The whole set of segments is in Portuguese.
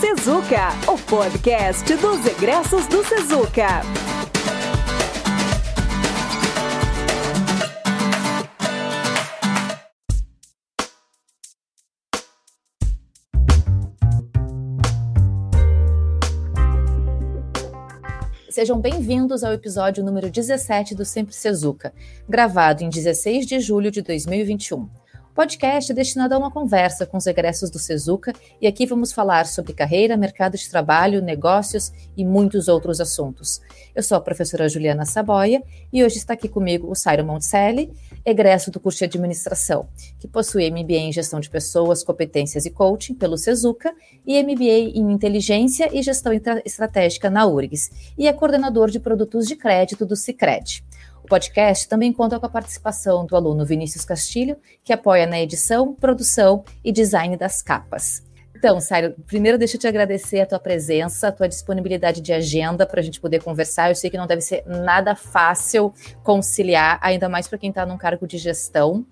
Sezuca, o podcast dos egressos do Sezuca. Sejam bem-vindos ao episódio número 17 do Sempre Sezuca, gravado em 16 de julho de 2021 podcast destinado a uma conversa com os egressos do Sezuca. E aqui vamos falar sobre carreira, mercado de trabalho, negócios e muitos outros assuntos. Eu sou a professora Juliana Saboia e hoje está aqui comigo o Sairo Monticelli, egresso do curso de administração, que possui MBA em gestão de pessoas, competências e coaching pelo Sezuca e MBA em inteligência e gestão estratégica na URGS e é coordenador de produtos de crédito do Cicred podcast também conta com a participação do aluno Vinícius Castilho, que apoia na edição, produção e design das capas. Então, Sário, primeiro deixa eu te agradecer a tua presença, a tua disponibilidade de agenda para a gente poder conversar. Eu sei que não deve ser nada fácil conciliar, ainda mais para quem está num cargo de gestão.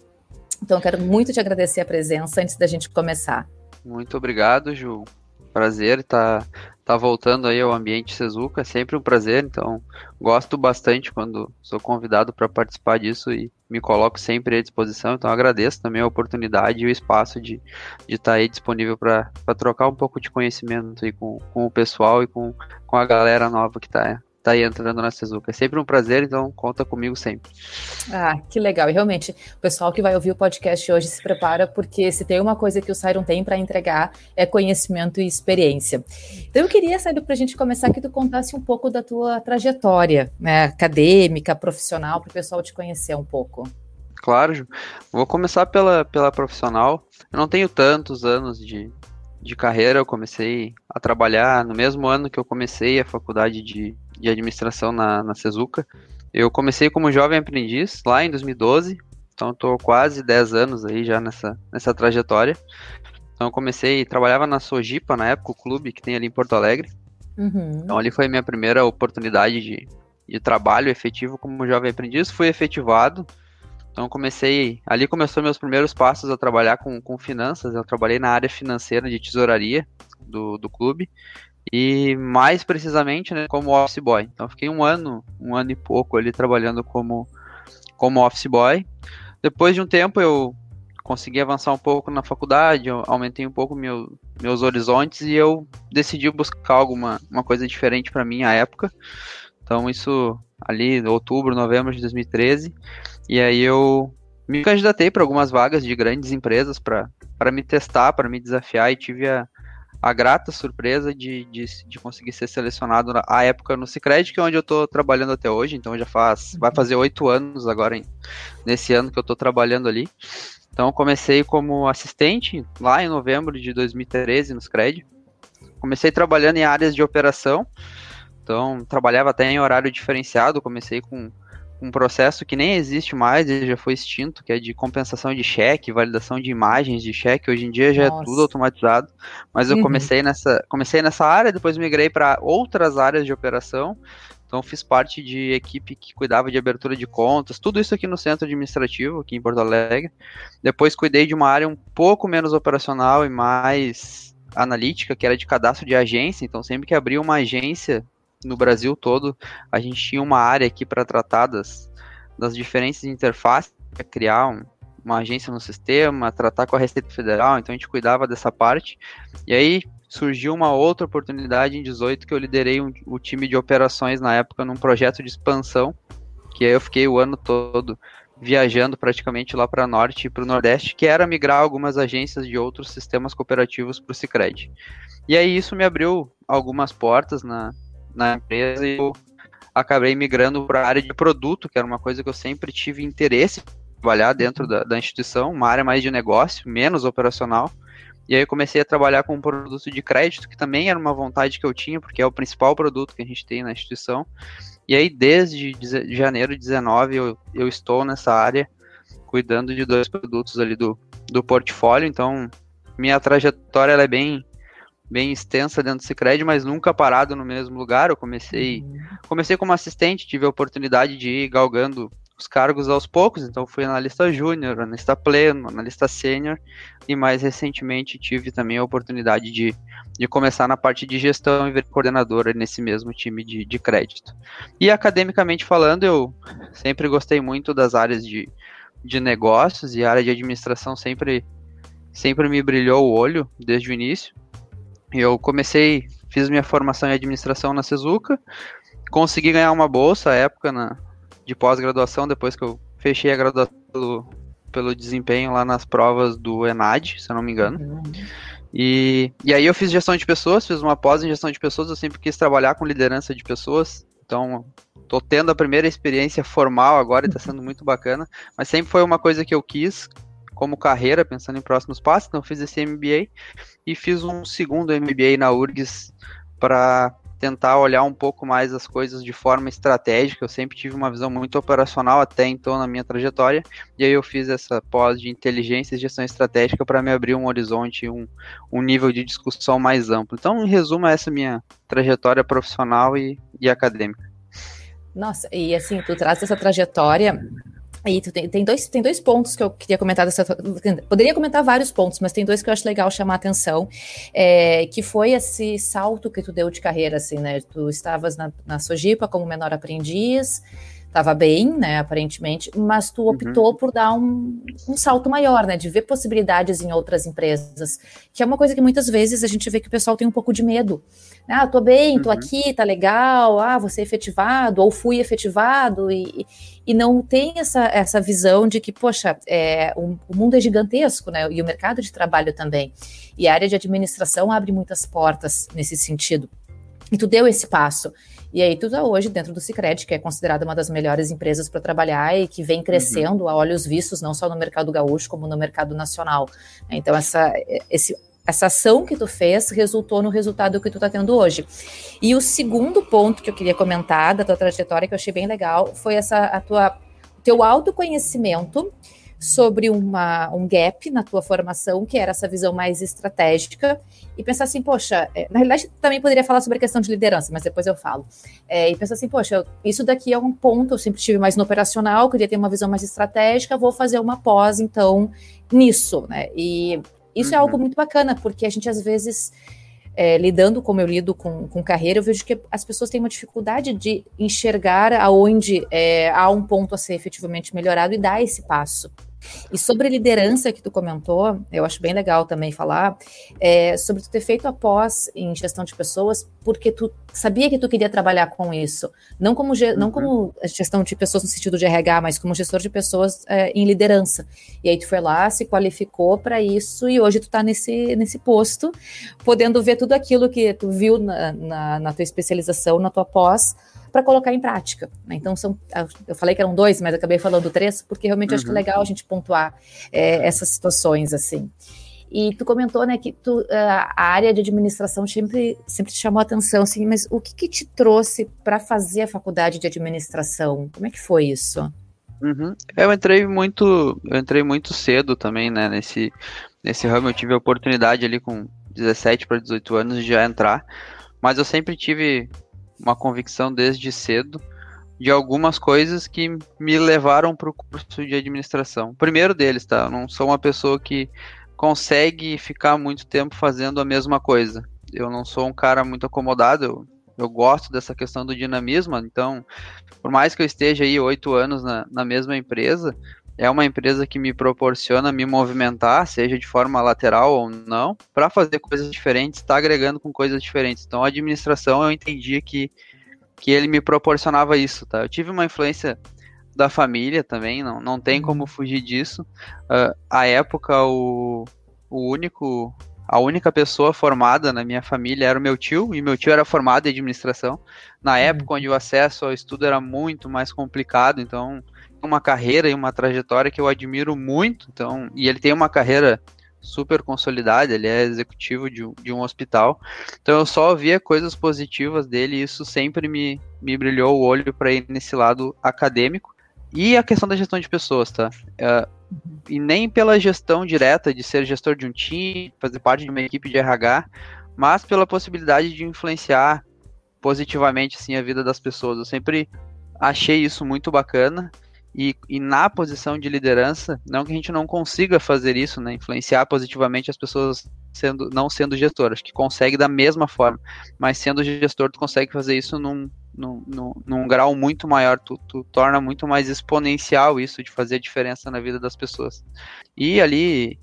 Então, eu quero muito te agradecer a presença antes da gente começar. Muito obrigado, Ju. Prazer estar tá voltando aí ao ambiente Sezuca, é sempre um prazer, então gosto bastante quando sou convidado para participar disso e me coloco sempre à disposição, então agradeço também a oportunidade e o espaço de estar tá aí disponível para trocar um pouco de conhecimento aí com, com o pessoal e com, com a galera nova que está tá aí entrando na Sezuca. É sempre um prazer, então conta comigo sempre. Ah, que legal. E realmente, o pessoal que vai ouvir o podcast hoje se prepara, porque se tem uma coisa que o Siron tem para entregar é conhecimento e experiência. Então eu queria, saber para a gente começar que tu contasse um pouco da tua trajetória né, acadêmica, profissional, para o pessoal te conhecer um pouco. Claro, Ju. Vou começar pela, pela profissional. Eu não tenho tantos anos de, de carreira, eu comecei a trabalhar no mesmo ano que eu comecei a faculdade de, de administração na, na Sezuca. Eu comecei como jovem aprendiz lá em 2012, então estou quase 10 anos aí já nessa, nessa trajetória. Então eu comecei, trabalhava na Sojipa na época, o clube que tem ali em Porto Alegre. Uhum. Então ali foi a minha primeira oportunidade de, de trabalho efetivo como jovem aprendiz. Fui efetivado, então comecei, ali começou meus primeiros passos a trabalhar com, com finanças. Eu trabalhei na área financeira de tesouraria do, do clube e mais precisamente né, como office boy. Então fiquei um ano, um ano e pouco ali trabalhando como, como office boy. Depois de um tempo eu consegui avançar um pouco na faculdade, aumentei um pouco meu, meus horizontes e eu decidi buscar alguma uma coisa diferente para mim à época. Então isso ali outubro, novembro de 2013 e aí eu me candidatei para algumas vagas de grandes empresas para me testar, para me desafiar e tive a, a grata surpresa de, de, de, conseguir ser selecionado na à época no Cicred, que é onde eu estou trabalhando até hoje, então já faz, vai fazer oito anos agora, em, nesse ano que eu estou trabalhando ali. Então comecei como assistente lá em novembro de 2013 no Cicred. Comecei trabalhando em áreas de operação, então trabalhava até em horário diferenciado, comecei com um processo que nem existe mais, ele já foi extinto, que é de compensação de cheque, validação de imagens de cheque. Hoje em dia já Nossa. é tudo automatizado, mas eu uhum. comecei nessa, comecei nessa área, depois migrei para outras áreas de operação. Então fiz parte de equipe que cuidava de abertura de contas, tudo isso aqui no centro administrativo, aqui em Porto Alegre. Depois cuidei de uma área um pouco menos operacional e mais analítica, que era de cadastro de agência. Então sempre que abria uma agência no Brasil todo, a gente tinha uma área aqui para tratar das, das diferentes interfaces, para criar um, uma agência no sistema, tratar com a Receita Federal, então a gente cuidava dessa parte. E aí surgiu uma outra oportunidade em 18 que eu liderei um, o time de operações na época num projeto de expansão, que aí eu fiquei o ano todo viajando praticamente lá para norte e para o nordeste, que era migrar algumas agências de outros sistemas cooperativos para o Sicredi. E aí isso me abriu algumas portas na, na empresa e eu acabei migrando para a área de produto, que era uma coisa que eu sempre tive interesse em trabalhar dentro da, da instituição, uma área mais de negócio, menos operacional. E aí eu comecei a trabalhar com um produto de crédito, que também era uma vontade que eu tinha, porque é o principal produto que a gente tem na instituição. E aí, desde janeiro de 19, eu, eu estou nessa área, cuidando de dois produtos ali do, do portfólio. Então, minha trajetória é bem bem extensa dentro do Cicred, mas nunca parado no mesmo lugar. Eu comecei, uhum. comecei como assistente, tive a oportunidade de ir galgando os cargos aos poucos, então fui analista júnior, analista pleno, analista sênior, e mais recentemente tive também a oportunidade de, de começar na parte de gestão e ver coordenadora nesse mesmo time de, de crédito. E academicamente falando, eu sempre gostei muito das áreas de, de negócios e a área de administração sempre, sempre me brilhou o olho desde o início. Eu comecei, fiz minha formação em administração na Sezuca, consegui ganhar uma bolsa à época na, de pós-graduação, depois que eu fechei a graduação pelo, pelo desempenho lá nas provas do ENAD, se eu não me engano. E, e aí eu fiz gestão de pessoas, fiz uma pós em gestão de pessoas, eu sempre quis trabalhar com liderança de pessoas, então tô tendo a primeira experiência formal agora e tá sendo muito bacana, mas sempre foi uma coisa que eu quis como carreira, pensando em próximos passos, então fiz esse MBA e fiz um segundo MBA na URGS para tentar olhar um pouco mais as coisas de forma estratégica. Eu sempre tive uma visão muito operacional até então na minha trajetória, e aí eu fiz essa pós de inteligência e gestão estratégica para me abrir um horizonte, um, um nível de discussão mais amplo. Então, em resumo, essa é minha trajetória profissional e, e acadêmica. Nossa, e assim, tu traz essa trajetória e tem, tem, dois, tem dois pontos que eu queria comentar dessa. Poderia comentar vários pontos, mas tem dois que eu acho legal chamar a atenção. É, que foi esse salto que tu deu de carreira, assim, né? Tu estavas na, na Sojipa como menor aprendiz, estava bem, né, aparentemente, mas tu optou uhum. por dar um, um, salto maior, né, de ver possibilidades em outras empresas, que é uma coisa que muitas vezes a gente vê que o pessoal tem um pouco de medo. Ah, tô bem, tô uhum. aqui, tá legal, ah, você é efetivado, ou fui efetivado, e, e não tem essa, essa visão de que, poxa, é, o, o mundo é gigantesco, né, e o mercado de trabalho também, e a área de administração abre muitas portas nesse sentido. E tu deu esse passo. E aí tu tá hoje dentro do Cicred, que é considerada uma das melhores empresas para trabalhar e que vem crescendo uhum. a olhos vistos, não só no mercado gaúcho, como no mercado nacional. Então, essa, esse, essa ação que tu fez resultou no resultado que tu está tendo hoje. E o segundo ponto que eu queria comentar da tua trajetória, que eu achei bem legal, foi essa a tua teu autoconhecimento sobre uma, um gap na tua formação, que era essa visão mais estratégica, e pensar assim, poxa, é, na realidade também poderia falar sobre a questão de liderança, mas depois eu falo. É, e pensar assim, poxa, isso daqui é um ponto, eu sempre tive mais no operacional, queria ter uma visão mais estratégica, vou fazer uma pós, então, nisso, né? E isso uhum. é algo uhum. muito bacana, porque a gente às vezes. É, lidando como eu lido com, com carreira, eu vejo que as pessoas têm uma dificuldade de enxergar aonde é, há um ponto a ser efetivamente melhorado e dar esse passo. E sobre liderança que tu comentou, eu acho bem legal também falar, é, sobre tu ter feito após em gestão de pessoas, porque tu sabia que tu queria trabalhar com isso, não como, uhum. não como gestão de pessoas no sentido de RH, mas como gestor de pessoas é, em liderança. E aí tu foi lá, se qualificou para isso e hoje tu está nesse, nesse posto, podendo ver tudo aquilo que tu viu na, na, na tua especialização, na tua pós, para colocar em prática. Né? Então, são, eu falei que eram dois, mas acabei falando três, porque realmente uhum. acho que é uhum. legal a gente pontuar é, essas situações assim. E tu comentou, né, que tu, a área de administração sempre, sempre te chamou a atenção, assim, mas o que, que te trouxe para fazer a faculdade de administração? Como é que foi isso? Uhum. Eu entrei muito, eu entrei muito cedo também, né, nesse, nesse ramo. Eu tive a oportunidade ali com 17 para 18 anos de já entrar, mas eu sempre tive uma convicção desde cedo de algumas coisas que me levaram para o curso de administração. Primeiro deles, tá? Eu não sou uma pessoa que consegue ficar muito tempo fazendo a mesma coisa. Eu não sou um cara muito acomodado, eu, eu gosto dessa questão do dinamismo, então, por mais que eu esteja aí oito anos na, na mesma empresa, é uma empresa que me proporciona me movimentar, seja de forma lateral ou não, para fazer coisas diferentes, está agregando com coisas diferentes. Então, a administração eu entendi que, que ele me proporcionava isso, tá? Eu tive uma influência da família também, não, não tem como uhum. fugir disso. Uh, a época, o, o único a única pessoa formada na minha família era o meu tio, e meu tio era formado em administração. Na uhum. época onde o acesso ao estudo era muito mais complicado, então uma carreira e uma trajetória que eu admiro muito, então, e ele tem uma carreira super consolidada, ele é executivo de, de um hospital, então eu só via coisas positivas dele e isso sempre me, me brilhou o olho para ir nesse lado acadêmico. E a questão da gestão de pessoas, tá? Uh, e nem pela gestão direta de ser gestor de um time, fazer parte de uma equipe de RH, mas pela possibilidade de influenciar positivamente assim a vida das pessoas. Eu sempre achei isso muito bacana e, e, na posição de liderança, não que a gente não consiga fazer isso, né, influenciar positivamente as pessoas sendo, não sendo gestor, acho que consegue da mesma forma, mas sendo gestor tu consegue fazer isso num, num, num, num grau muito maior, tu, tu, torna muito mais exponencial isso de fazer diferença na vida das pessoas. E ali,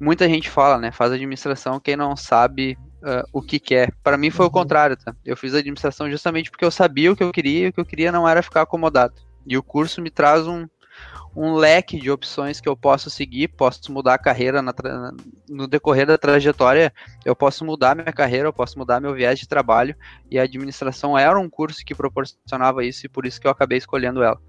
muita gente fala, né, faz administração quem não sabe uh, o que quer. Para mim foi uhum. o contrário, tá? Eu fiz administração justamente porque eu sabia o que eu queria e o que eu queria não era ficar acomodado. E o curso me traz um, um leque de opções que eu posso seguir, posso mudar a carreira na, no decorrer da trajetória, eu posso mudar minha carreira, eu posso mudar meu viés de trabalho, e a administração era um curso que proporcionava isso, e por isso que eu acabei escolhendo ela.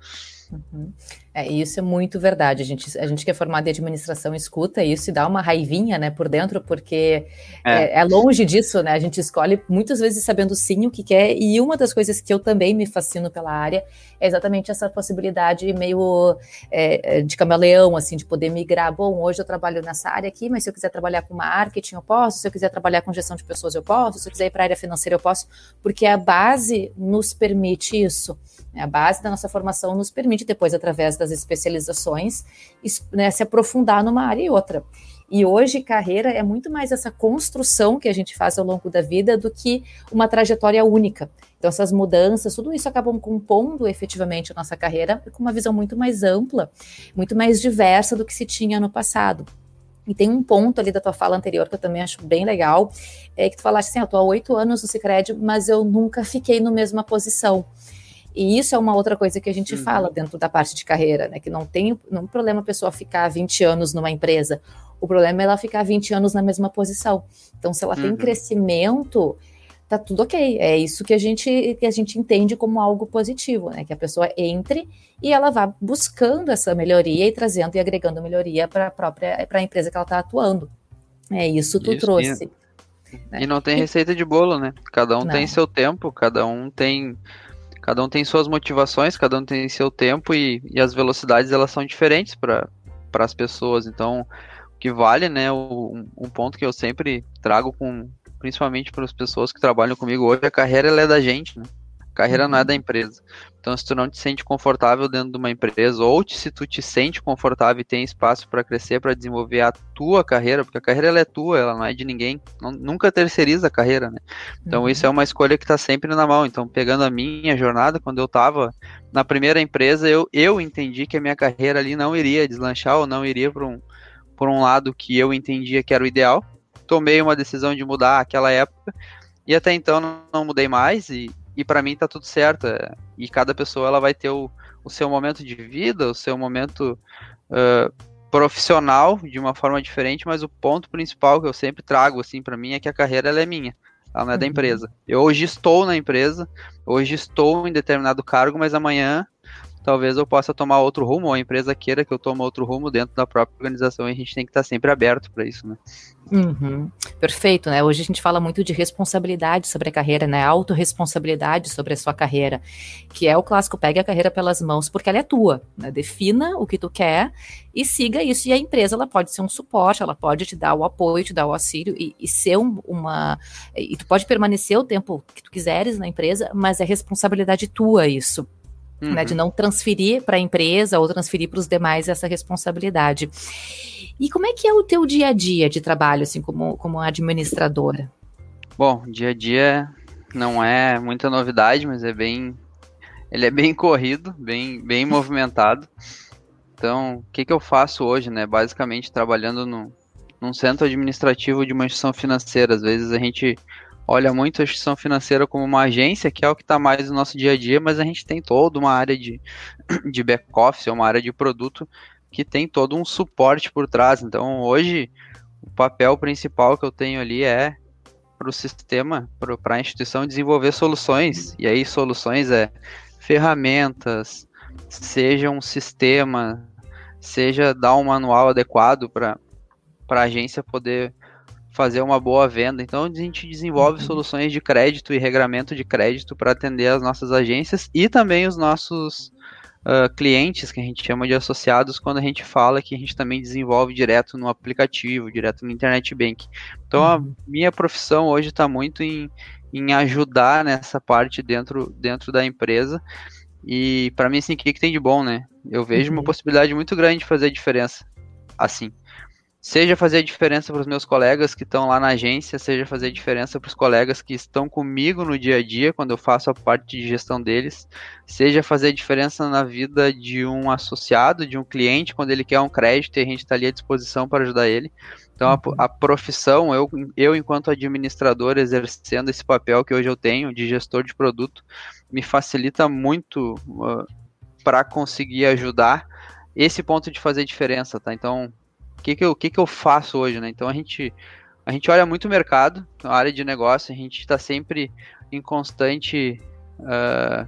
Uhum. É, isso é muito verdade. A gente, a gente que é formado em administração escuta isso e dá uma raivinha, né, por dentro, porque é. É, é. longe disso, né? A gente escolhe muitas vezes sabendo sim o que quer, e uma das coisas que eu também me fascino pela área é exatamente essa possibilidade meio é, é, de camaleão, assim, de poder migrar. Bom, hoje eu trabalho nessa área aqui, mas se eu quiser trabalhar com marketing, eu posso, se eu quiser trabalhar com gestão de pessoas, eu posso, se eu quiser ir para a área financeira, eu posso, porque a base nos permite isso. Né? A base da nossa formação nos permite, depois, através das especializações, né, se aprofundar numa área e outra. E hoje, carreira é muito mais essa construção que a gente faz ao longo da vida do que uma trajetória única. Então, essas mudanças, tudo isso acabam compondo efetivamente a nossa carreira com uma visão muito mais ampla, muito mais diversa do que se tinha no passado. E tem um ponto ali da tua fala anterior que eu também acho bem legal, é que tu falaste assim, ah, eu tô há oito anos no Cicred, mas eu nunca fiquei na mesma posição. E isso é uma outra coisa que a gente uhum. fala dentro da parte de carreira, né? Que não tem não problema a pessoa ficar 20 anos numa empresa. O problema é ela ficar 20 anos na mesma posição. Então, se ela uhum. tem crescimento, tá tudo ok. É isso que a gente que a gente entende como algo positivo, né? Que a pessoa entre e ela vá buscando essa melhoria e trazendo e agregando melhoria para a própria para a empresa que ela está atuando. É isso tu isso, trouxe. E, né? e não tem receita de bolo, né? Cada um não. tem seu tempo, cada um tem Cada um tem suas motivações, cada um tem seu tempo e, e as velocidades elas são diferentes para as pessoas. Então, o que vale, né, o, um ponto que eu sempre trago com principalmente para as pessoas que trabalham comigo hoje, a carreira é da gente, né? Carreira não é da uhum. empresa. Então, se tu não te sente confortável dentro de uma empresa, ou se tu te sente confortável e tem espaço para crescer, para desenvolver a tua carreira, porque a carreira ela é tua, ela não é de ninguém. Não, nunca terceiriza a carreira, né? Então, uhum. isso é uma escolha que está sempre na mão. Então, pegando a minha jornada, quando eu estava na primeira empresa, eu, eu entendi que a minha carreira ali não iria deslanchar ou não iria para um, por um lado que eu entendia que era o ideal. Tomei uma decisão de mudar aquela época e até então não, não mudei mais e e para mim tá tudo certo. É, e cada pessoa ela vai ter o, o seu momento de vida, o seu momento uh, profissional de uma forma diferente, mas o ponto principal que eu sempre trago assim para mim é que a carreira ela é minha. Ela não é uhum. da empresa. Eu hoje estou na empresa, hoje estou em determinado cargo, mas amanhã talvez eu possa tomar outro rumo, ou a empresa queira que eu tome outro rumo dentro da própria organização, e a gente tem que estar sempre aberto para isso, né? Uhum. Perfeito, né? Hoje a gente fala muito de responsabilidade sobre a carreira, né? Autoresponsabilidade sobre a sua carreira, que é o clássico, pegue a carreira pelas mãos, porque ela é tua, né? Defina o que tu quer e siga isso. E a empresa, ela pode ser um suporte, ela pode te dar o apoio, te dar o auxílio e, e ser um, uma... E tu pode permanecer o tempo que tu quiseres na empresa, mas é responsabilidade tua isso uhum. né, de uhum. não transferir para a empresa ou transferir para os demais essa responsabilidade. E como é que é o teu dia a dia de trabalho, assim, como, como administradora? Bom, dia a dia não é muita novidade, mas é bem, ele é bem corrido, bem, bem movimentado. Então, o que, que eu faço hoje, né? Basicamente trabalhando no, num centro administrativo de uma instituição financeira. Às vezes a gente olha muito a instituição financeira como uma agência, que é o que está mais no nosso dia a dia, mas a gente tem toda uma área de, de back-office, uma área de produto que tem todo um suporte por trás. Então, hoje, o papel principal que eu tenho ali é para o sistema, para a instituição desenvolver soluções. E aí, soluções é ferramentas, seja um sistema, seja dar um manual adequado para a agência poder fazer uma boa venda. Então a gente desenvolve uhum. soluções de crédito e regramento de crédito para atender as nossas agências e também os nossos uh, clientes, que a gente chama de associados, quando a gente fala que a gente também desenvolve direto no aplicativo, direto no Internet Bank. Então a uhum. minha profissão hoje está muito em, em ajudar nessa parte dentro, dentro da empresa. E para mim, assim, o que, que tem de bom, né? Eu vejo uhum. uma possibilidade muito grande de fazer a diferença. Assim. Seja fazer diferença para os meus colegas que estão lá na agência, seja fazer diferença para os colegas que estão comigo no dia a dia, quando eu faço a parte de gestão deles, seja fazer diferença na vida de um associado, de um cliente, quando ele quer um crédito e a gente está ali à disposição para ajudar ele. Então, a, uhum. a, profissão, eu, eu, enquanto administrador, exercendo esse papel que hoje eu tenho de gestor de produto, me facilita muito uh, para conseguir ajudar esse ponto de fazer diferença, tá? Então, o que, que, eu, que, que eu faço hoje, né? Então, a gente, a gente olha muito o mercado, a área de negócio, a gente está sempre em constante uh,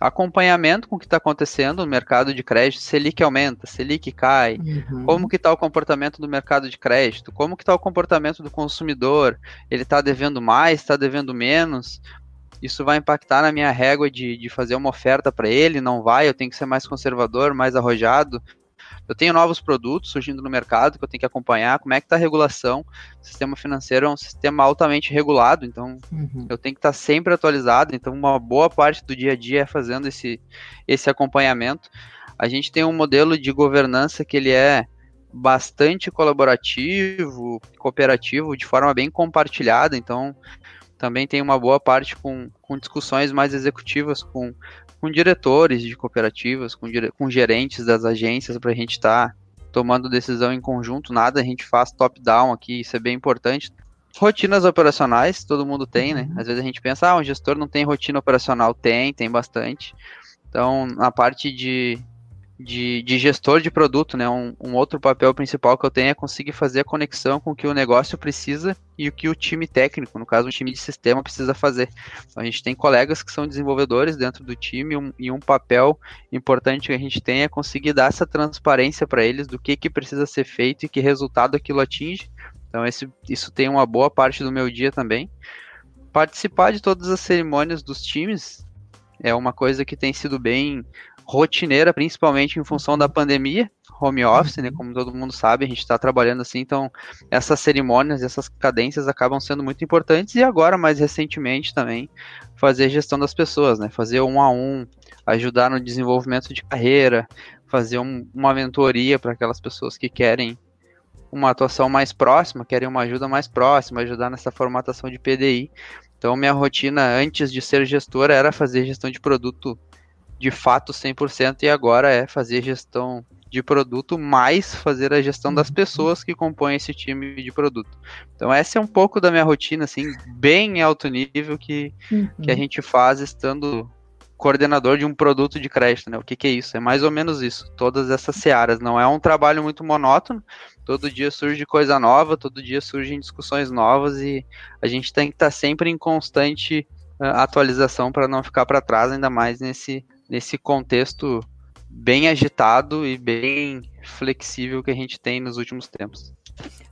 acompanhamento com o que está acontecendo no mercado de crédito, Selic aumenta, Selic cai, uhum. como que está o comportamento do mercado de crédito, como que está o comportamento do consumidor, ele está devendo mais, está devendo menos, isso vai impactar na minha régua de, de fazer uma oferta para ele, não vai, eu tenho que ser mais conservador, mais arrojado, eu tenho novos produtos surgindo no mercado que eu tenho que acompanhar, como é que está a regulação. O sistema financeiro é um sistema altamente regulado, então uhum. eu tenho que estar tá sempre atualizado. Então, uma boa parte do dia a dia é fazendo esse, esse acompanhamento. A gente tem um modelo de governança que ele é bastante colaborativo, cooperativo, de forma bem compartilhada, então também tem uma boa parte com, com discussões mais executivas com com diretores de cooperativas, com, com gerentes das agências, para a gente estar tá tomando decisão em conjunto. Nada a gente faz top-down aqui, isso é bem importante. Rotinas operacionais, todo mundo tem, né? Uhum. Às vezes a gente pensa, ah, um gestor não tem rotina operacional. Tem, tem bastante. Então, na parte de, de, de gestor de produto, né? Um, um, outro papel principal que eu tenho é conseguir fazer a conexão com o que o negócio precisa e o que o time técnico, no caso o time de sistema, precisa fazer. Então, a gente tem colegas que são desenvolvedores dentro do time um, e um papel importante que a gente tem é conseguir dar essa transparência para eles do que, que precisa ser feito e que resultado aquilo atinge. Então esse, isso tem uma boa parte do meu dia também. Participar de todas as cerimônias dos times é uma coisa que tem sido bem rotineira, principalmente em função da pandemia, home office, né? Como todo mundo sabe, a gente está trabalhando assim, então essas cerimônias, essas cadências acabam sendo muito importantes e agora, mais recentemente, também fazer gestão das pessoas, né? Fazer um a um, ajudar no desenvolvimento de carreira, fazer um, uma mentoria para aquelas pessoas que querem uma atuação mais próxima, querem uma ajuda mais próxima, ajudar nessa formatação de PDI. Então, minha rotina antes de ser gestora era fazer gestão de produto de fato 100% e agora é fazer gestão de produto mais fazer a gestão das uhum. pessoas que compõem esse time de produto. Então essa é um pouco da minha rotina assim, bem alto nível que, uhum. que a uhum. gente faz estando coordenador de um produto de crédito, né? O que, que é isso? É mais ou menos isso. Todas essas searas. Não é um trabalho muito monótono. Todo dia surge coisa nova, todo dia surgem discussões novas e a gente tem que estar sempre em constante uh, atualização para não ficar para trás, ainda mais nesse nesse contexto bem agitado e bem flexível que a gente tem nos últimos tempos.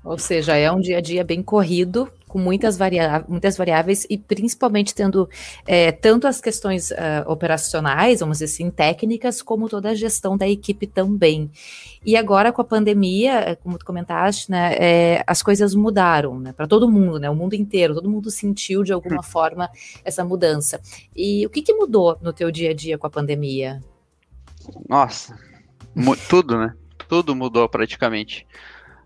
Ou seja, é um dia a dia bem corrido, com muitas, variáveis, muitas variáveis e principalmente tendo é, tanto as questões uh, operacionais, vamos dizer assim, técnicas, como toda a gestão da equipe também. E agora com a pandemia, é, como tu comentaste, né, é, as coisas mudaram, né, para todo mundo, né, o mundo inteiro, todo mundo sentiu de alguma forma essa mudança. E o que, que mudou no teu dia a dia com a pandemia? Nossa, tudo, né? Tudo mudou praticamente.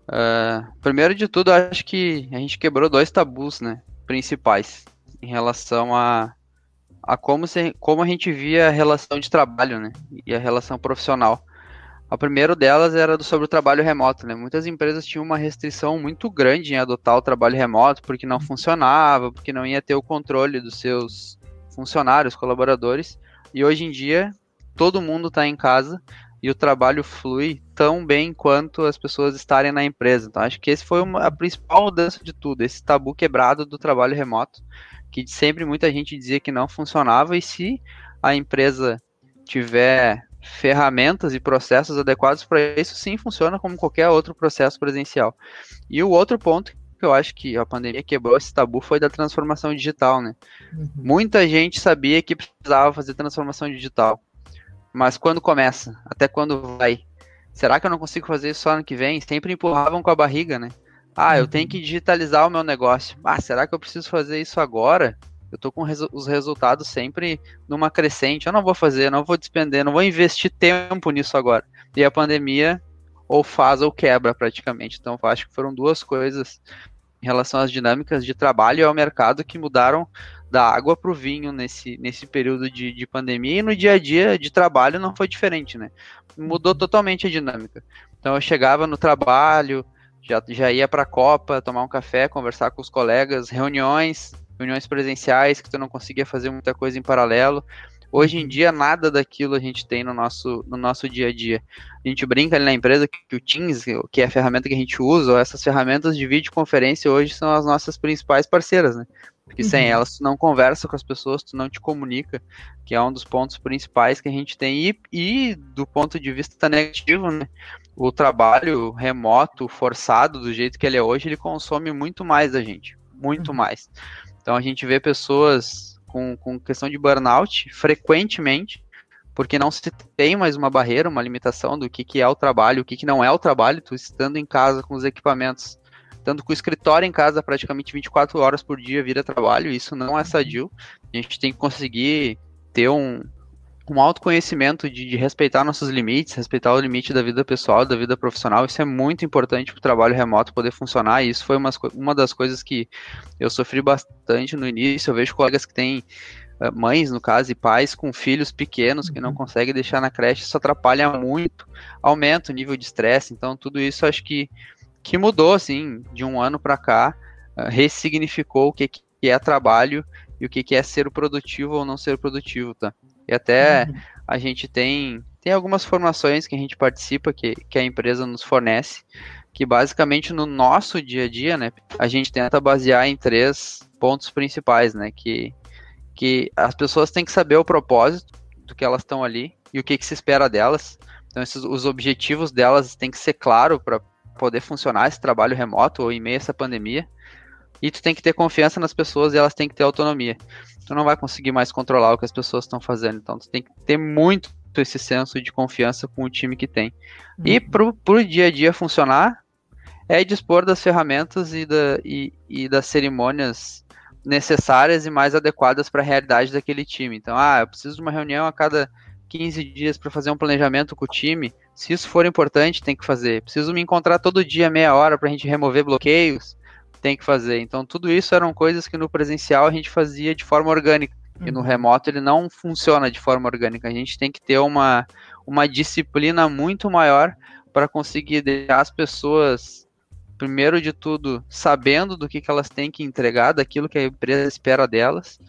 Uh, primeiro de tudo, acho que a gente quebrou dois tabus, né, principais em relação a, a como, se, como a gente via a relação de trabalho, né, e a relação profissional. O primeiro delas era sobre o trabalho remoto, né? Muitas empresas tinham uma restrição muito grande em adotar o trabalho remoto porque não funcionava, porque não ia ter o controle dos seus funcionários, colaboradores. E hoje em dia, todo mundo está em casa e o trabalho flui tão bem quanto as pessoas estarem na empresa. Então, acho que esse foi uma, a principal mudança de tudo, esse tabu quebrado do trabalho remoto, que sempre muita gente dizia que não funcionava, e se a empresa tiver ferramentas e processos adequados para isso, sim, funciona como qualquer outro processo presencial. E o outro ponto que eu acho que a pandemia quebrou esse tabu foi da transformação digital, né? Uhum. Muita gente sabia que precisava fazer transformação digital mas quando começa? Até quando vai? Será que eu não consigo fazer isso só ano que vem? Sempre empurravam com a barriga, né? Ah, eu tenho uhum. que digitalizar o meu negócio. Ah, será que eu preciso fazer isso agora? Eu tô com resu os resultados sempre numa crescente. Eu não vou fazer, não vou despender, não vou investir tempo nisso agora. E a pandemia ou faz ou quebra praticamente. Então, eu acho que foram duas coisas em relação às dinâmicas de trabalho e ao mercado que mudaram da água para o vinho nesse, nesse período de, de pandemia e no dia a dia de trabalho não foi diferente, né? Mudou totalmente a dinâmica. Então eu chegava no trabalho, já, já ia para a Copa, tomar um café, conversar com os colegas, reuniões, reuniões presenciais que tu não conseguia fazer muita coisa em paralelo. Hoje em dia, nada daquilo a gente tem no nosso, no nosso dia a dia. A gente brinca ali na empresa que o Teams, que é a ferramenta que a gente usa, essas ferramentas de videoconferência hoje são as nossas principais parceiras, né? Porque uhum. sem elas tu não conversa com as pessoas, tu não te comunica, que é um dos pontos principais que a gente tem. E, e do ponto de vista negativo, né? O trabalho remoto, forçado, do jeito que ele é hoje, ele consome muito mais da gente. Muito uhum. mais. Então a gente vê pessoas com, com questão de burnout frequentemente, porque não se tem mais uma barreira, uma limitação do que, que é o trabalho, o que, que não é o trabalho, tu estando em casa com os equipamentos, estando com o escritório em casa praticamente 24 horas por dia vira trabalho, isso não é sadio. A gente tem que conseguir ter um, um autoconhecimento de, de, respeitar nossos limites, respeitar o limite da vida pessoal, da vida profissional, isso é muito importante para o trabalho remoto poder funcionar, e isso foi uma, uma das coisas que eu sofri bastante no início, eu vejo colegas que têm eh, mães, no caso, e pais com filhos pequenos que não uhum. conseguem deixar na creche, isso atrapalha muito, aumenta o nível de estresse, então tudo isso acho que, que mudou, assim, de um ano para cá, uh, ressignificou o que, que é trabalho e o que, que é ser produtivo ou não ser produtivo, tá? E até uhum. a gente tem, tem algumas formações que a gente participa, que, que a empresa nos fornece, que basicamente no nosso dia a dia, né, a gente tenta basear em três pontos principais, né, que, que as pessoas têm que saber o propósito do que elas estão ali e o que, que se espera delas. Então, esses, os objetivos delas têm que ser claro para poder funcionar esse trabalho remoto ou em meio a essa pandemia. E tu tem que ter confiança nas pessoas e elas têm que ter autonomia tu não vai conseguir mais controlar o que as pessoas estão fazendo. Então, tu tem que ter muito esse senso de confiança com o time que tem. Uhum. E pro, pro dia a dia funcionar, é dispor das ferramentas e, da, e, e das cerimônias necessárias e mais adequadas para a realidade daquele time. Então, ah, eu preciso de uma reunião a cada 15 dias para fazer um planejamento com o time. Se isso for importante, tem que fazer. Preciso me encontrar todo dia, meia hora, para a gente remover bloqueios tem que fazer. Então, tudo isso eram coisas que no presencial a gente fazia de forma orgânica. Uhum. E no uhum. remoto ele não funciona de forma orgânica. A gente tem que ter uma, uma disciplina muito maior para conseguir deixar as pessoas, primeiro de tudo, sabendo do que, que elas têm que entregar, daquilo que a empresa espera delas.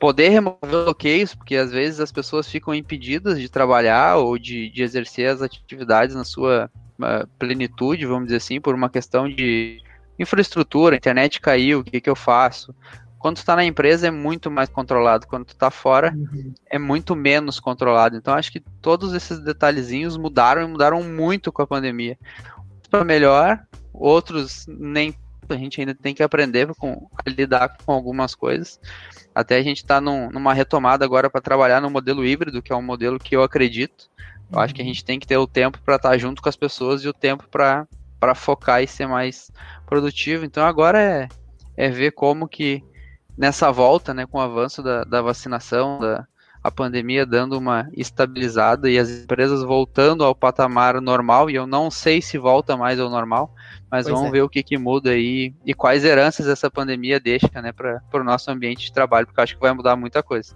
Poder remover bloqueios, porque às vezes as pessoas ficam impedidas de trabalhar ou de, de exercer as atividades na sua uh, plenitude, vamos dizer assim, por uma questão de infraestrutura, internet caiu, o que, que eu faço? Quando tu tá na empresa é muito mais controlado, quando tu tá fora uhum. é muito menos controlado. Então acho que todos esses detalhezinhos mudaram e mudaram muito com a pandemia. Para melhor, outros nem a gente ainda tem que aprender com, a lidar com algumas coisas. Até a gente está num, numa retomada agora para trabalhar no modelo híbrido, que é um modelo que eu acredito. Eu acho que a uhum. gente tem que ter o tempo para estar tá junto com as pessoas e o tempo para focar e ser mais produtivo. Então agora é, é ver como que nessa volta, né, com o avanço da, da vacinação, da a pandemia dando uma estabilizada e as empresas voltando ao patamar normal, e eu não sei se volta mais ao normal, mas pois vamos é. ver o que, que muda aí e quais heranças essa pandemia deixa né, para o nosso ambiente de trabalho, porque eu acho que vai mudar muita coisa.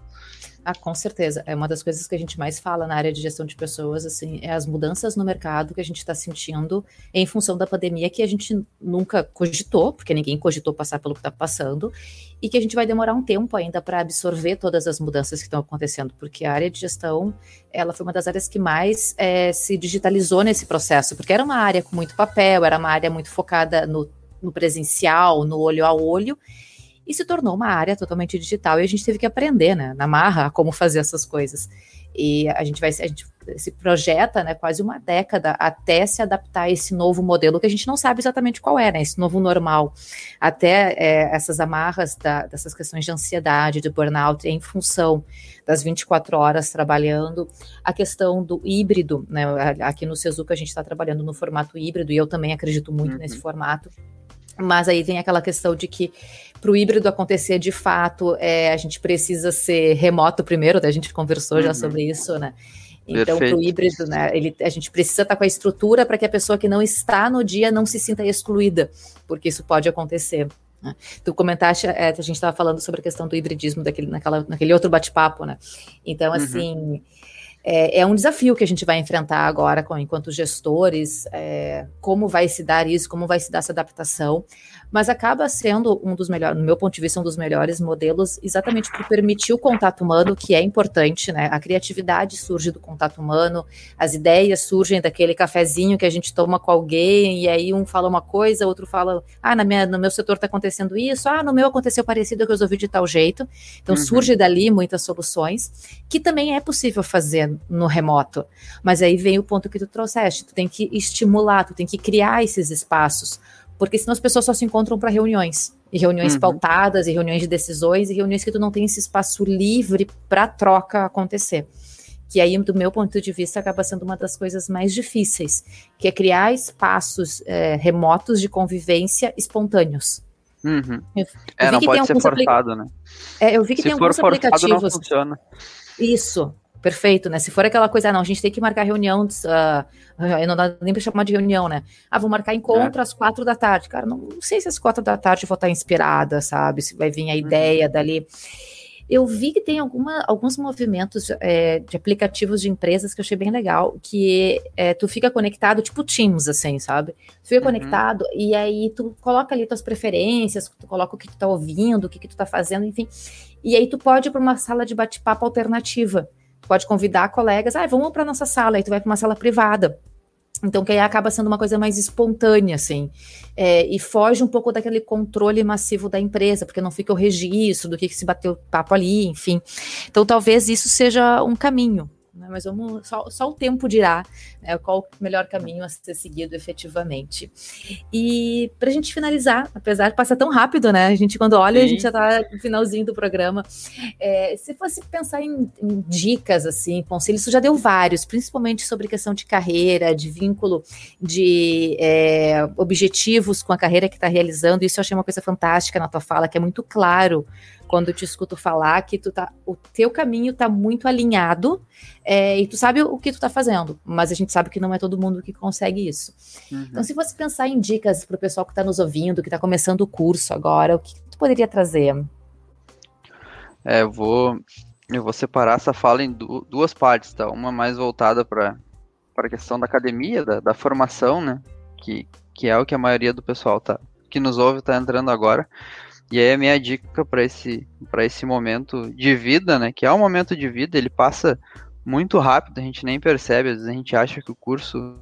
Ah, com certeza. É uma das coisas que a gente mais fala na área de gestão de pessoas, assim, é as mudanças no mercado que a gente está sentindo em função da pandemia que a gente nunca cogitou, porque ninguém cogitou passar pelo que está passando, e que a gente vai demorar um tempo ainda para absorver todas as mudanças que estão acontecendo, porque a área de gestão, ela foi uma das áreas que mais é, se digitalizou nesse processo, porque era uma área com muito papel, era uma área muito focada no, no presencial, no olho a olho, e se tornou uma área totalmente digital. E a gente teve que aprender, né, na marra, como fazer essas coisas. E a gente vai, a gente se projeta, né, quase uma década até se adaptar a esse novo modelo que a gente não sabe exatamente qual é, né, esse novo normal. Até é, essas amarras da, dessas questões de ansiedade, de burnout, em função das 24 horas trabalhando, a questão do híbrido, né, aqui no Sezuca a gente está trabalhando no formato híbrido e eu também acredito muito uhum. nesse formato Mas aí tem aquela questão de que para o híbrido acontecer de fato, é, a gente precisa ser remoto primeiro, a gente conversou uhum. já sobre isso, né? Então, para o híbrido, né, ele, a gente precisa estar tá com a estrutura para que a pessoa que não está no dia não se sinta excluída, porque isso pode acontecer. Né? Tu comentaste, é, a gente estava falando sobre a questão do hibridismo daquele, naquela, naquele outro bate-papo, né? Então, uhum. É, é, um desafio que a gente vai enfrentar agora com, enquanto gestores, é, como vai se dar isso, como vai se dar essa adaptação, mas acaba sendo um dos melhores, no meu ponto de vista, um dos melhores modelos, exatamente por permitir o contato humano, que é importante, né? A criatividade surge do contato humano, as ideias surgem daquele cafezinho que a gente toma com alguém, e aí um fala uma coisa, outro fala, ah, na minha, no meu setor está acontecendo isso, ah, no meu aconteceu parecido, eu resolvi de tal jeito. Então uhum. surge dali muitas soluções, que também é possível fazer no remoto. Mas aí vem o ponto que tu trouxeste, tu tem que estimular, tu tem que criar esses espaços, porque senão as pessoas só se encontram para reuniões, e reuniões uhum. pautadas, e reuniões de decisões, e reuniões que tu não tem esse espaço livre para troca acontecer. Que aí, do meu ponto de vista, acaba sendo uma das coisas mais difíceis, que é criar espaços é, remotos de convivência espontâneos. Uhum. É, não pode ser forçado, né? É, eu vi que Se tem alguns forçado, aplicativos. Não funciona. Isso, perfeito, né? Se for aquela coisa, ah, não, a gente tem que marcar reunião, uh, não dá nem para chamar de reunião, né? Ah, vou marcar encontro é. às quatro da tarde. Cara, não, não, sei se às quatro da tarde vou estar inspirada, sabe? Se vai vir a ideia uhum. dali. Eu vi que tem alguma, alguns movimentos é, de aplicativos de empresas que eu achei bem legal, que é, tu fica conectado, tipo Teams, assim, sabe? Tu fica uhum. conectado e aí tu coloca ali tuas preferências, tu coloca o que tu tá ouvindo, o que, que tu tá fazendo, enfim. E aí tu pode ir para uma sala de bate-papo alternativa pode convidar colegas, ah, vamos para nossa sala, aí tu vai para uma sala privada. Então, que aí acaba sendo uma coisa mais espontânea, assim, é, e foge um pouco daquele controle massivo da empresa, porque não fica o registro do que, que se bateu papo ali, enfim. Então, talvez isso seja um caminho, né? mas vamos, só, só, o tempo dirá né, qual o melhor caminho a ser seguido efetivamente. E para a gente finalizar, apesar de passar tão rápido, né? A gente, quando olha, Sim. a gente já está no finalzinho do programa. É, se fosse pensar em, em, dicas, assim, conselhos, isso já deu vários, principalmente sobre questão de carreira, de vínculo, de é, objetivos com a carreira que está realizando. Isso eu achei uma coisa fantástica na tua fala, que é muito claro quando te escuto falar que tu tá, o teu caminho tá muito alinhado é, e tu sabe o que tu tá fazendo, mas a gente sabe que não é todo mundo que consegue isso. Uhum. Então, se você pensar em dicas para o pessoal que está nos ouvindo, que está começando o curso agora, o que tu poderia trazer? É, eu vou, eu vou separar essa fala em du duas partes, tá? Uma mais voltada para a questão da academia, da, da formação, né? Que, que é o que a maioria do pessoal tá, que nos ouve está entrando agora. E aí a minha dica para esse, esse momento de vida, né? Que é um momento de vida, ele passa muito rápido, a gente nem percebe, às vezes a gente acha que o curso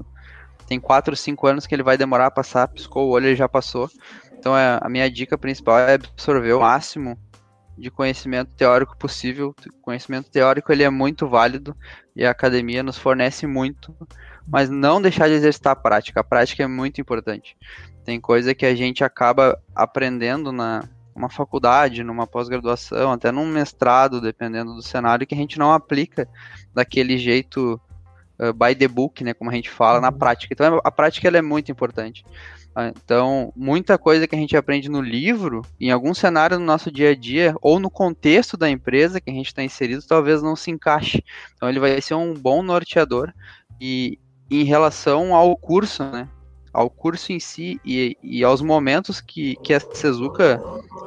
tem 4, 5 anos que ele vai demorar a passar, piscou o olho e já passou. Então é, a minha dica principal é absorver o máximo de conhecimento teórico possível. O conhecimento teórico ele é muito válido e a academia nos fornece muito, mas não deixar de exercitar a prática. A prática é muito importante. Tem coisa que a gente acaba aprendendo na uma faculdade, numa pós-graduação, até num mestrado, dependendo do cenário, que a gente não aplica daquele jeito uh, by the book, né, como a gente fala, uhum. na prática. Então a prática ela é muito importante. Uh, então, muita coisa que a gente aprende no livro, em algum cenário no nosso dia a dia, ou no contexto da empresa que a gente está inserido, talvez não se encaixe. Então ele vai ser um bom norteador. E em relação ao curso, né, ao curso em si e, e aos momentos que, que a Sezuka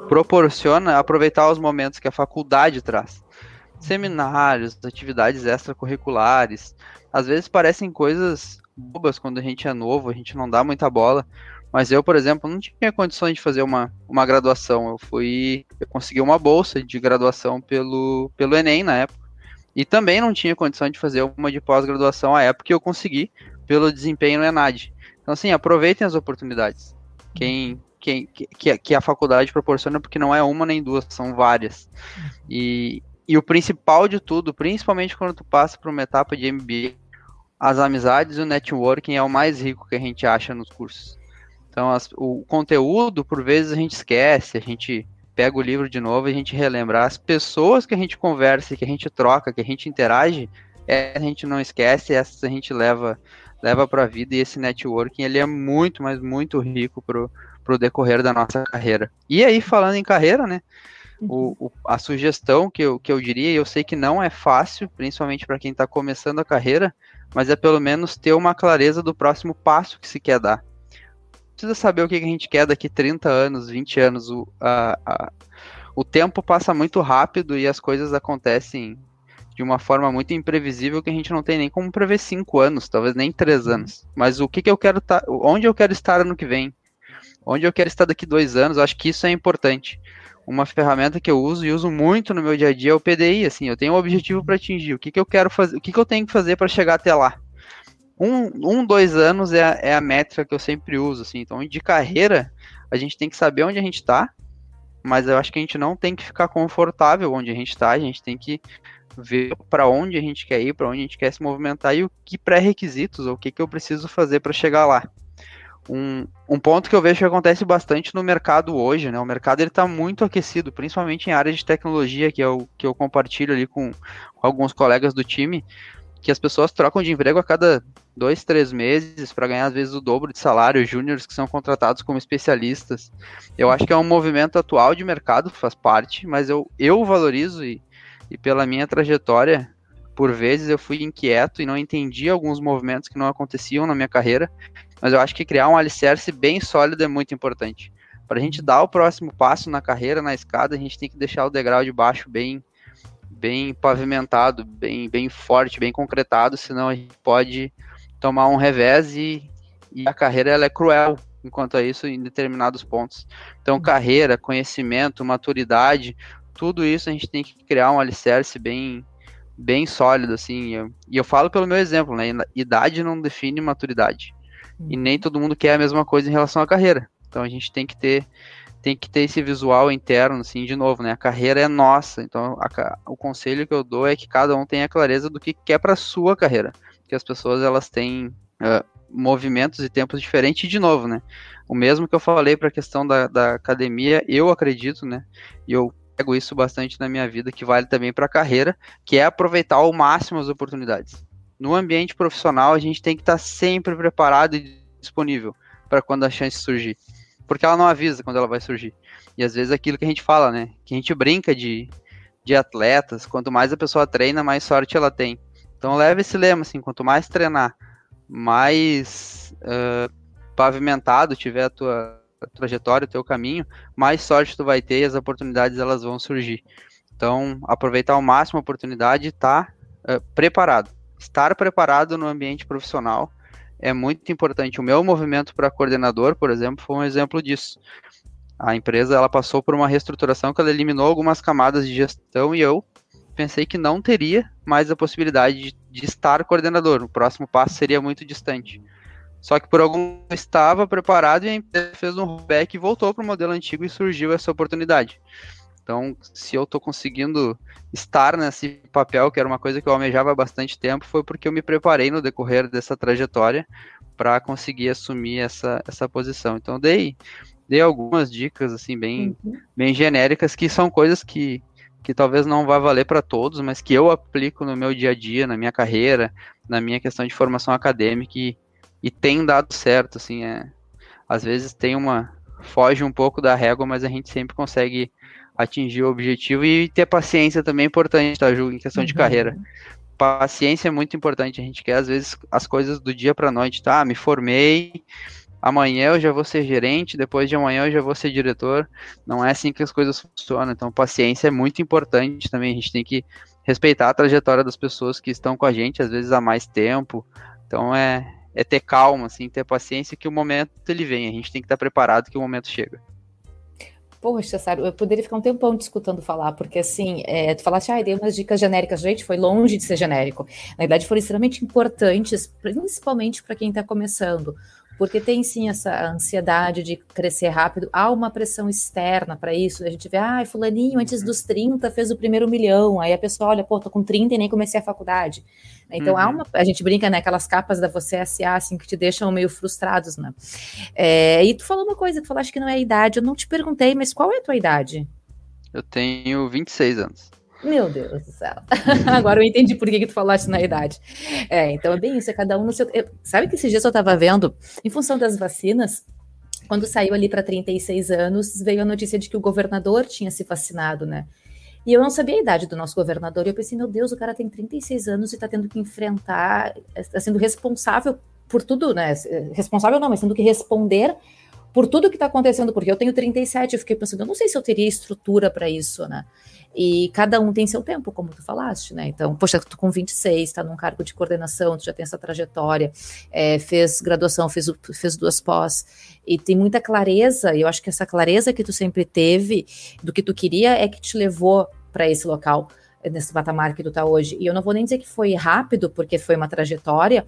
proporciona, aproveitar os momentos que a faculdade traz. Seminários, atividades extracurriculares, às vezes parecem coisas bobas quando a gente é novo, a gente não dá muita bola, mas eu, por exemplo, não tinha condições de fazer uma, uma graduação. Eu fui. Eu consegui uma bolsa de graduação pelo, pelo Enem na época. E também não tinha condição de fazer uma de pós-graduação à época que eu consegui pelo desempenho no ENAD. Então, assim, aproveitem as oportunidades. Quem, quem, que, que a faculdade proporciona, porque não é uma nem duas, são várias. E, e o principal de tudo, principalmente quando tu passa por uma etapa de MBA, as amizades e o networking é o mais rico que a gente acha nos cursos. Então, as, o conteúdo, por vezes, a gente esquece, a gente pega o livro de novo e a gente relembra. As pessoas que a gente conversa, que a gente troca, que a gente interage, é, a gente não esquece, essas a gente leva leva para a vida e esse networking ele é muito, mas muito rico pro, pro decorrer da nossa carreira. E aí, falando em carreira, né? O, o, a sugestão que eu, que eu diria, eu sei que não é fácil, principalmente para quem está começando a carreira, mas é pelo menos ter uma clareza do próximo passo que se quer dar. Precisa saber o que a gente quer daqui 30 anos, 20 anos. O, a, a, o tempo passa muito rápido e as coisas acontecem de uma forma muito imprevisível que a gente não tem nem como prever cinco anos, talvez nem três uhum. anos. Mas o que, que eu quero estar, tá, onde eu quero estar ano que vem, onde eu quero estar daqui dois anos, eu acho que isso é importante. Uma ferramenta que eu uso e uso muito no meu dia a dia é o PDI, assim, eu tenho um objetivo para atingir, o que, que eu quero fazer, o que, que eu tenho que fazer para chegar até lá. Um, um, dois anos é a, é a métrica que eu sempre uso, assim, então de carreira, a gente tem que saber onde a gente está, mas eu acho que a gente não tem que ficar confortável onde a gente está, a gente tem que ver para onde a gente quer ir, para onde a gente quer se movimentar e o que pré-requisitos, ou o que, que eu preciso fazer para chegar lá. Um, um ponto que eu vejo que acontece bastante no mercado hoje, né? O mercado ele está muito aquecido, principalmente em áreas de tecnologia, que é o que eu compartilho ali com, com alguns colegas do time, que as pessoas trocam de emprego a cada dois, três meses para ganhar às vezes o dobro de salário, júniores que são contratados como especialistas. Eu acho que é um movimento atual de mercado, faz parte, mas eu, eu valorizo e, e pela minha trajetória, por vezes eu fui inquieto e não entendi alguns movimentos que não aconteciam na minha carreira, mas eu acho que criar um alicerce bem sólido é muito importante. Para a gente dar o próximo passo na carreira, na escada, a gente tem que deixar o degrau de baixo bem, bem pavimentado, bem, bem forte, bem concretado, senão a gente pode tomar um revés e, e a carreira ela é cruel enquanto a isso em determinados pontos. Então, carreira, conhecimento, maturidade, tudo isso a gente tem que criar um alicerce bem, bem sólido, assim. Eu, e eu falo pelo meu exemplo, né? Idade não define maturidade. E nem todo mundo quer a mesma coisa em relação à carreira. Então a gente tem que ter tem que ter esse visual interno, assim, de novo, né? A carreira é nossa. Então a, o conselho que eu dou é que cada um tenha clareza do que quer para sua carreira. Porque as pessoas elas têm uh, movimentos e tempos diferentes e de novo, né? O mesmo que eu falei para a questão da, da academia, eu acredito, né? E eu pego isso bastante na minha vida, que vale também para a carreira, que é aproveitar ao máximo as oportunidades. No ambiente profissional, a gente tem que estar tá sempre preparado e disponível para quando a chance surgir. Porque ela não avisa quando ela vai surgir. E às vezes é aquilo que a gente fala, né? Que a gente brinca de, de atletas, quanto mais a pessoa treina, mais sorte ela tem. Então leve esse lema, assim, quanto mais treinar, mais uh, pavimentado tiver a tua trajetória, o teu caminho, mais sorte tu vai ter e as oportunidades elas vão surgir. Então, aproveitar ao máximo a oportunidade e estar tá, uh, preparado. Estar preparado no ambiente profissional é muito importante. O meu movimento para coordenador, por exemplo, foi um exemplo disso. A empresa ela passou por uma reestruturação que ela eliminou algumas camadas de gestão e eu pensei que não teria mais a possibilidade de, de estar coordenador. O próximo passo seria muito distante. Só que por algum estava preparado e a empresa fez um rollback e voltou para o modelo antigo e surgiu essa oportunidade. Então, se eu estou conseguindo estar nesse papel, que era uma coisa que eu almejava há bastante tempo, foi porque eu me preparei no decorrer dessa trajetória para conseguir assumir essa, essa posição. Então, dei, dei algumas dicas, assim, bem, uhum. bem genéricas, que são coisas que, que talvez não vá valer para todos, mas que eu aplico no meu dia a dia, na minha carreira, na minha questão de formação acadêmica e, e tem dado certo, assim, é, às vezes tem uma, foge um pouco da régua, mas a gente sempre consegue atingir o objetivo e ter paciência também é importante, tá, Ju, em questão uhum. de carreira. Paciência é muito importante, a gente quer às vezes as coisas do dia para noite, tá? Me formei, amanhã eu já vou ser gerente, depois de amanhã eu já vou ser diretor. Não é assim que as coisas funcionam. Então, paciência é muito importante também. A gente tem que respeitar a trajetória das pessoas que estão com a gente, às vezes há mais tempo. Então, é, é ter calma, assim, ter paciência que o momento ele vem. A gente tem que estar preparado que o momento chega. Poxa, Sara, eu poderia ficar um tempão te escutando falar, porque assim, é, tu falaste, ah, dei umas dicas genéricas, gente, foi longe de ser genérico. Na verdade, foram extremamente importantes, principalmente para quem está começando. Porque tem sim essa ansiedade de crescer rápido, há uma pressão externa para isso. A gente vê, ah, fulaninho antes dos 30 fez o primeiro milhão. Aí a pessoa olha, pô, tô com 30 e nem comecei a faculdade. Então uhum. há uma. A gente brinca, né? Aquelas capas da você SA, assim, que te deixam meio frustrados, né? É, e tu falou uma coisa que falaste que não é a idade. Eu não te perguntei, mas qual é a tua idade? Eu tenho 26 anos. Meu Deus do céu. Agora eu entendi por que, que tu falaste na idade. É, então é bem isso, é cada um no seu. Eu, sabe que esses dias eu estava vendo, em função das vacinas, quando saiu ali para 36 anos, veio a notícia de que o governador tinha se vacinado, né? E eu não sabia a idade do nosso governador. E eu pensei, meu Deus, o cara tem 36 anos e está tendo que enfrentar, está sendo responsável por tudo, né? Responsável não, mas tendo que responder por tudo que está acontecendo, porque eu tenho 37, eu fiquei pensando, eu não sei se eu teria estrutura para isso, né? E cada um tem seu tempo, como tu falaste, né? Então, poxa, tu com 26, está num cargo de coordenação, tu já tem essa trajetória, é, fez graduação, fez, fez duas pós, e tem muita clareza, e eu acho que essa clareza que tu sempre teve do que tu queria é que te levou para esse local nesse patamar que tu está hoje. E eu não vou nem dizer que foi rápido, porque foi uma trajetória,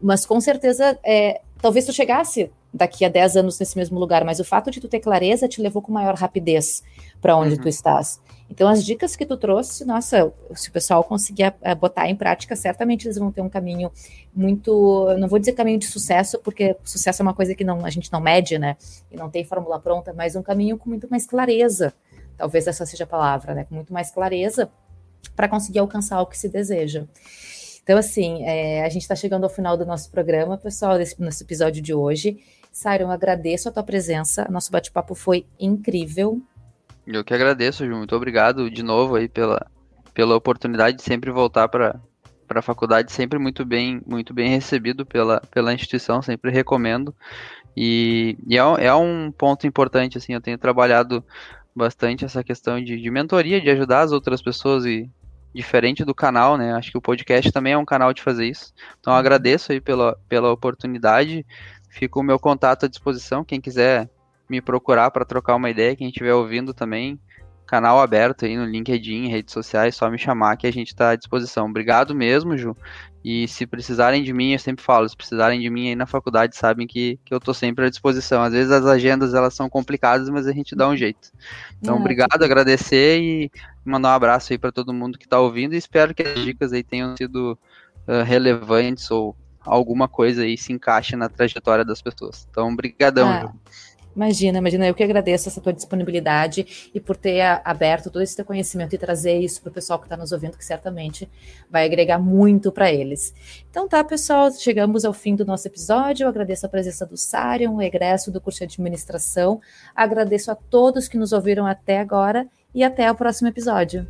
mas com certeza, é, talvez tu chegasse daqui a 10 anos nesse mesmo lugar, mas o fato de tu ter clareza te levou com maior rapidez para onde uhum. tu estás. Então, as dicas que tu trouxe, nossa, se o pessoal conseguir eh, botar em prática, certamente eles vão ter um caminho muito, não vou dizer caminho de sucesso, porque sucesso é uma coisa que não, a gente não mede, né? E não tem fórmula pronta, mas um caminho com muito mais clareza. Talvez essa seja a palavra, né? Com muito mais clareza para conseguir alcançar o que se deseja. Então, assim, é, a gente está chegando ao final do nosso programa, pessoal, desse nosso episódio de hoje. Siron, agradeço a tua presença. Nosso bate-papo foi incrível. Eu que agradeço, Ju. Muito obrigado de novo aí pela, pela oportunidade de sempre voltar para para a faculdade, sempre muito bem muito bem recebido pela, pela instituição, sempre recomendo. E, e é, é, um ponto importante, assim, eu tenho trabalhado bastante essa questão de, de mentoria, de ajudar as outras pessoas e diferente do canal, né? Acho que o podcast também é um canal de fazer isso. Então agradeço aí pela, pela oportunidade. Fica o meu contato à disposição. Quem quiser me procurar para trocar uma ideia, quem estiver ouvindo também, canal aberto aí no LinkedIn, redes sociais, só me chamar que a gente está à disposição. Obrigado mesmo, Ju. E se precisarem de mim, eu sempre falo, se precisarem de mim aí na faculdade, sabem que, que eu estou sempre à disposição. Às vezes as agendas elas são complicadas, mas a gente dá um jeito. Então, obrigado, agradecer e mandar um abraço aí para todo mundo que está ouvindo e espero que as dicas aí tenham sido uh, relevantes ou alguma coisa aí se encaixe na trajetória das pessoas. Então, brigadão. Ah, imagina, imagina, eu que agradeço essa tua disponibilidade e por ter aberto todo esse teu conhecimento e trazer isso para o pessoal que está nos ouvindo, que certamente vai agregar muito para eles. Então tá, pessoal, chegamos ao fim do nosso episódio. Eu agradeço a presença do Sário, o egresso do curso de administração. Agradeço a todos que nos ouviram até agora e até o próximo episódio.